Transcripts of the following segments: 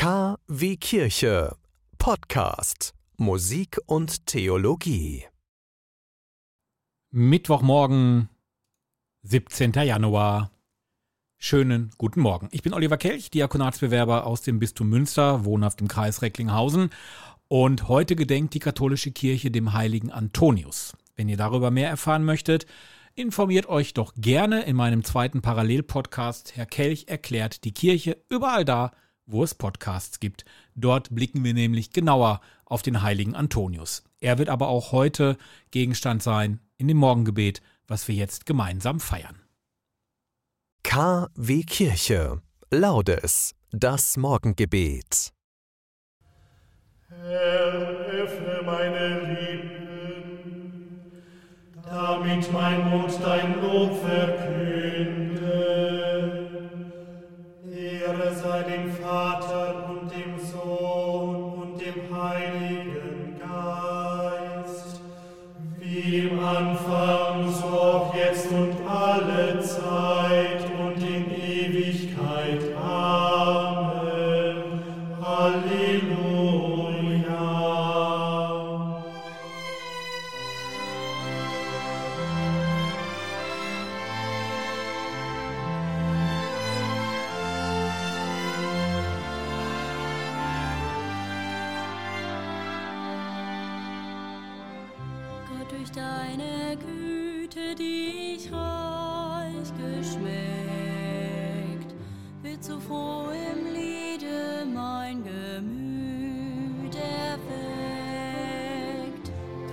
K wie Kirche. Podcast. Musik und Theologie. Mittwochmorgen, 17. Januar. Schönen guten Morgen. Ich bin Oliver Kelch, Diakonatsbewerber aus dem Bistum Münster, wohnhaft im Kreis Recklinghausen. Und heute gedenkt die katholische Kirche dem heiligen Antonius. Wenn ihr darüber mehr erfahren möchtet, informiert euch doch gerne in meinem zweiten Parallelpodcast Herr Kelch erklärt die Kirche überall da, wo es Podcasts gibt. Dort blicken wir nämlich genauer auf den heiligen Antonius. Er wird aber auch heute Gegenstand sein in dem Morgengebet, was wir jetzt gemeinsam feiern. K wie Kirche. Laudes. Das Morgengebet. Herr, öffne meine Lippen, damit mein Mund dein Lob verkünde. Ehre sei dem Vater und dem Sohn und dem Heiligen Geist, wie im Anfang, so durch deine Güte, die ich reich geschmeckt, wird so froh im Liede mein Gemüt erweckt.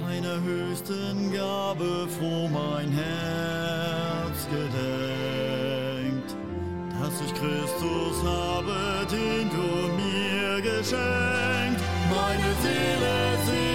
Deiner höchsten Gabe froh mein Herz gedenkt, dass ich Christus habe, den du mir geschenkt. Meine Seele singe,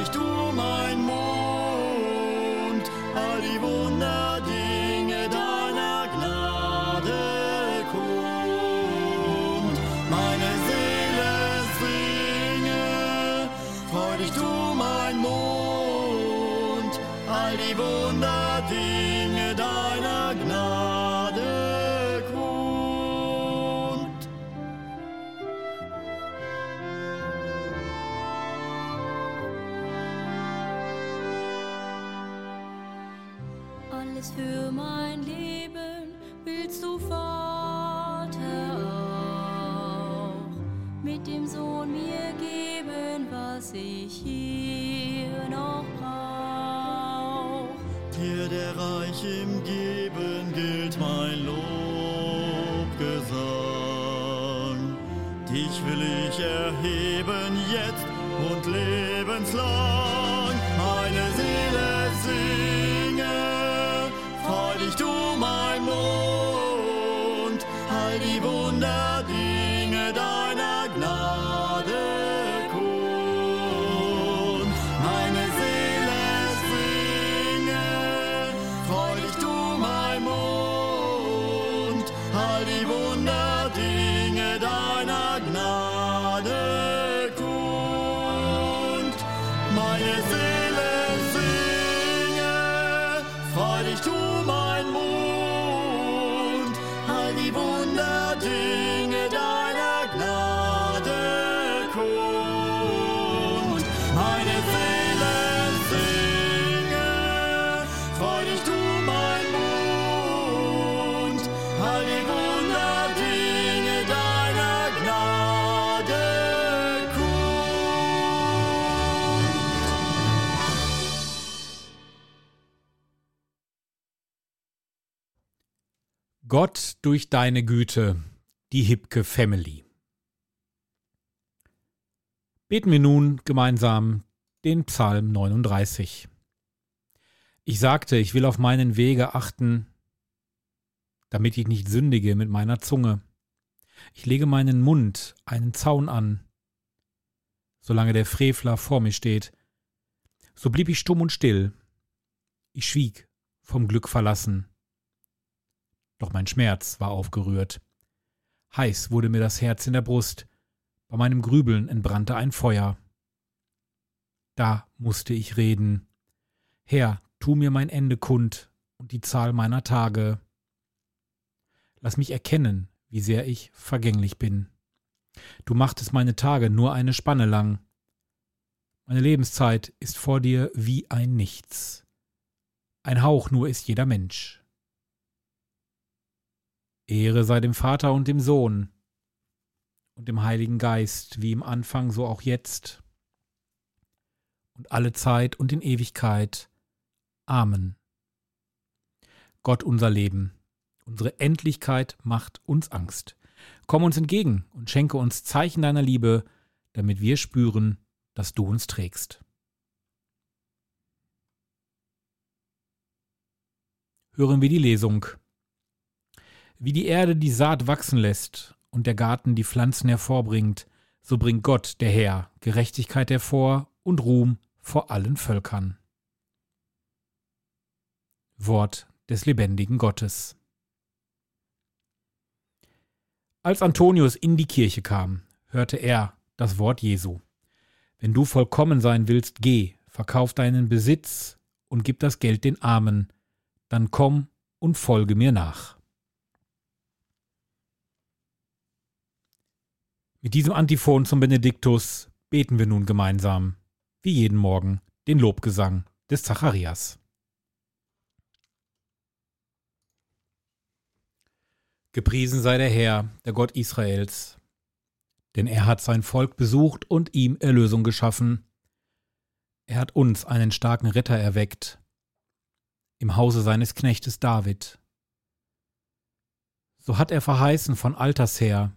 freudig du mein Alles für mein Leben willst du, Vater, auch mit dem Sohn mir geben, was ich hier noch brauch. Dir, der reich im Geben, gilt mein Lobgesang. Dich will ich erheben jetzt und lebenslang. All Gott durch deine Güte, die Hipke Family. Beten wir nun gemeinsam den Psalm 39. Ich sagte, ich will auf meinen Wege achten, damit ich nicht sündige mit meiner Zunge. Ich lege meinen Mund einen Zaun an, solange der Frevler vor mir steht. So blieb ich stumm und still. Ich schwieg, vom Glück verlassen. Doch mein Schmerz war aufgerührt. Heiß wurde mir das Herz in der Brust, bei meinem Grübeln entbrannte ein Feuer. Da musste ich reden. Herr, tu mir mein Ende kund und die Zahl meiner Tage. Lass mich erkennen, wie sehr ich vergänglich bin. Du machtest meine Tage nur eine Spanne lang. Meine Lebenszeit ist vor dir wie ein Nichts. Ein Hauch nur ist jeder Mensch. Ehre sei dem Vater und dem Sohn und dem Heiligen Geist, wie im Anfang, so auch jetzt und alle Zeit und in Ewigkeit. Amen. Gott unser Leben, unsere Endlichkeit macht uns Angst. Komm uns entgegen und schenke uns Zeichen deiner Liebe, damit wir spüren, dass du uns trägst. Hören wir die Lesung. Wie die Erde die Saat wachsen lässt und der Garten die Pflanzen hervorbringt, so bringt Gott, der Herr, Gerechtigkeit hervor und Ruhm vor allen Völkern. Wort des lebendigen Gottes. Als Antonius in die Kirche kam, hörte er das Wort Jesu. Wenn du vollkommen sein willst, geh, verkauf deinen Besitz und gib das Geld den Armen, dann komm und folge mir nach. Mit diesem Antiphon zum Benediktus beten wir nun gemeinsam, wie jeden Morgen, den Lobgesang des Zacharias. Gepriesen sei der Herr, der Gott Israels, denn er hat sein Volk besucht und ihm Erlösung geschaffen. Er hat uns einen starken Ritter erweckt, im Hause seines Knechtes David. So hat er verheißen von alters her,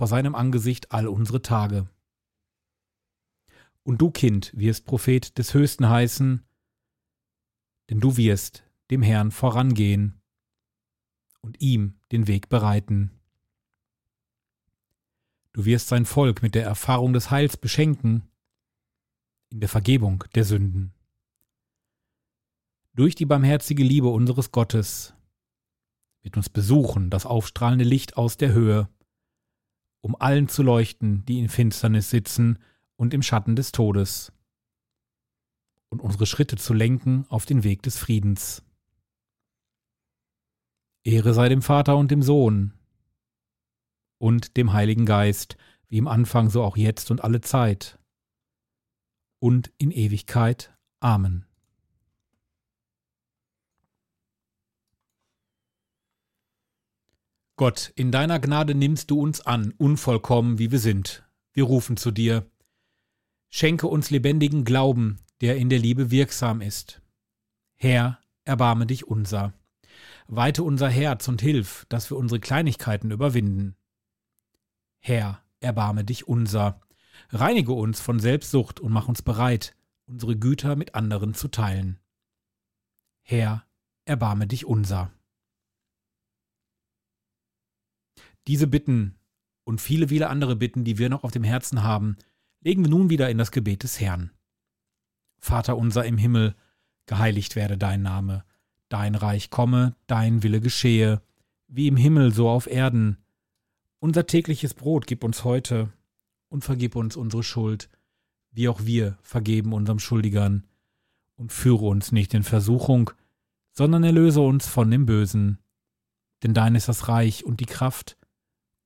vor seinem Angesicht all unsere Tage. Und du, Kind, wirst Prophet des Höchsten heißen, denn du wirst dem Herrn vorangehen und ihm den Weg bereiten. Du wirst sein Volk mit der Erfahrung des Heils beschenken, in der Vergebung der Sünden. Durch die barmherzige Liebe unseres Gottes wird uns besuchen das aufstrahlende Licht aus der Höhe, um allen zu leuchten, die in Finsternis sitzen und im Schatten des Todes, und unsere Schritte zu lenken auf den Weg des Friedens. Ehre sei dem Vater und dem Sohn und dem Heiligen Geist, wie im Anfang so auch jetzt und alle Zeit und in Ewigkeit. Amen. Gott, in deiner Gnade nimmst du uns an, unvollkommen wie wir sind. Wir rufen zu dir. Schenke uns lebendigen Glauben, der in der Liebe wirksam ist. Herr, erbarme dich unser. Weite unser Herz und hilf, dass wir unsere Kleinigkeiten überwinden. Herr, erbarme dich unser. Reinige uns von Selbstsucht und mach uns bereit, unsere Güter mit anderen zu teilen. Herr, erbarme dich unser. Diese Bitten und viele, viele andere Bitten, die wir noch auf dem Herzen haben, legen wir nun wieder in das Gebet des Herrn. Vater unser im Himmel, geheiligt werde dein Name Dein Reich komme, dein Wille geschehe, wie im Himmel so auf Erden. Unser tägliches Brot gib uns heute und vergib uns unsere Schuld, wie auch wir vergeben unserem Schuldigern. Und führe uns nicht in Versuchung, sondern erlöse uns von dem Bösen. Denn dein ist das Reich und die Kraft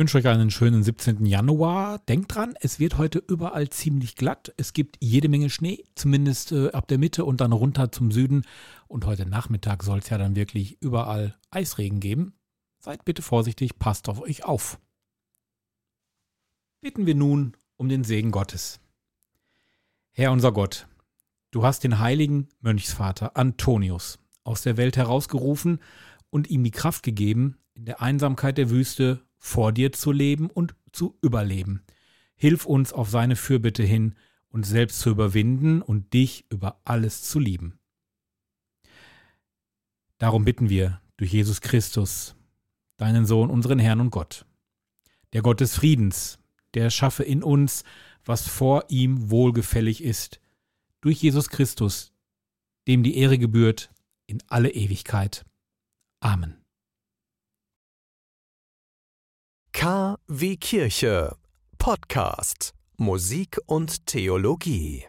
Wünsche euch einen schönen 17. Januar. Denkt dran, es wird heute überall ziemlich glatt. Es gibt jede Menge Schnee, zumindest äh, ab der Mitte und dann runter zum Süden. Und heute Nachmittag soll es ja dann wirklich überall Eisregen geben. Seid bitte vorsichtig, passt auf euch auf. Bitten wir nun um den Segen Gottes. Herr unser Gott, du hast den heiligen Mönchsvater Antonius aus der Welt herausgerufen und ihm die Kraft gegeben, in der Einsamkeit der Wüste vor dir zu leben und zu überleben. Hilf uns auf seine Fürbitte hin, uns selbst zu überwinden und dich über alles zu lieben. Darum bitten wir durch Jesus Christus, deinen Sohn, unseren Herrn und Gott. Der Gott des Friedens, der schaffe in uns, was vor ihm wohlgefällig ist, durch Jesus Christus, dem die Ehre gebührt in alle Ewigkeit. Amen. KW Kirche Podcast. Musik und Theologie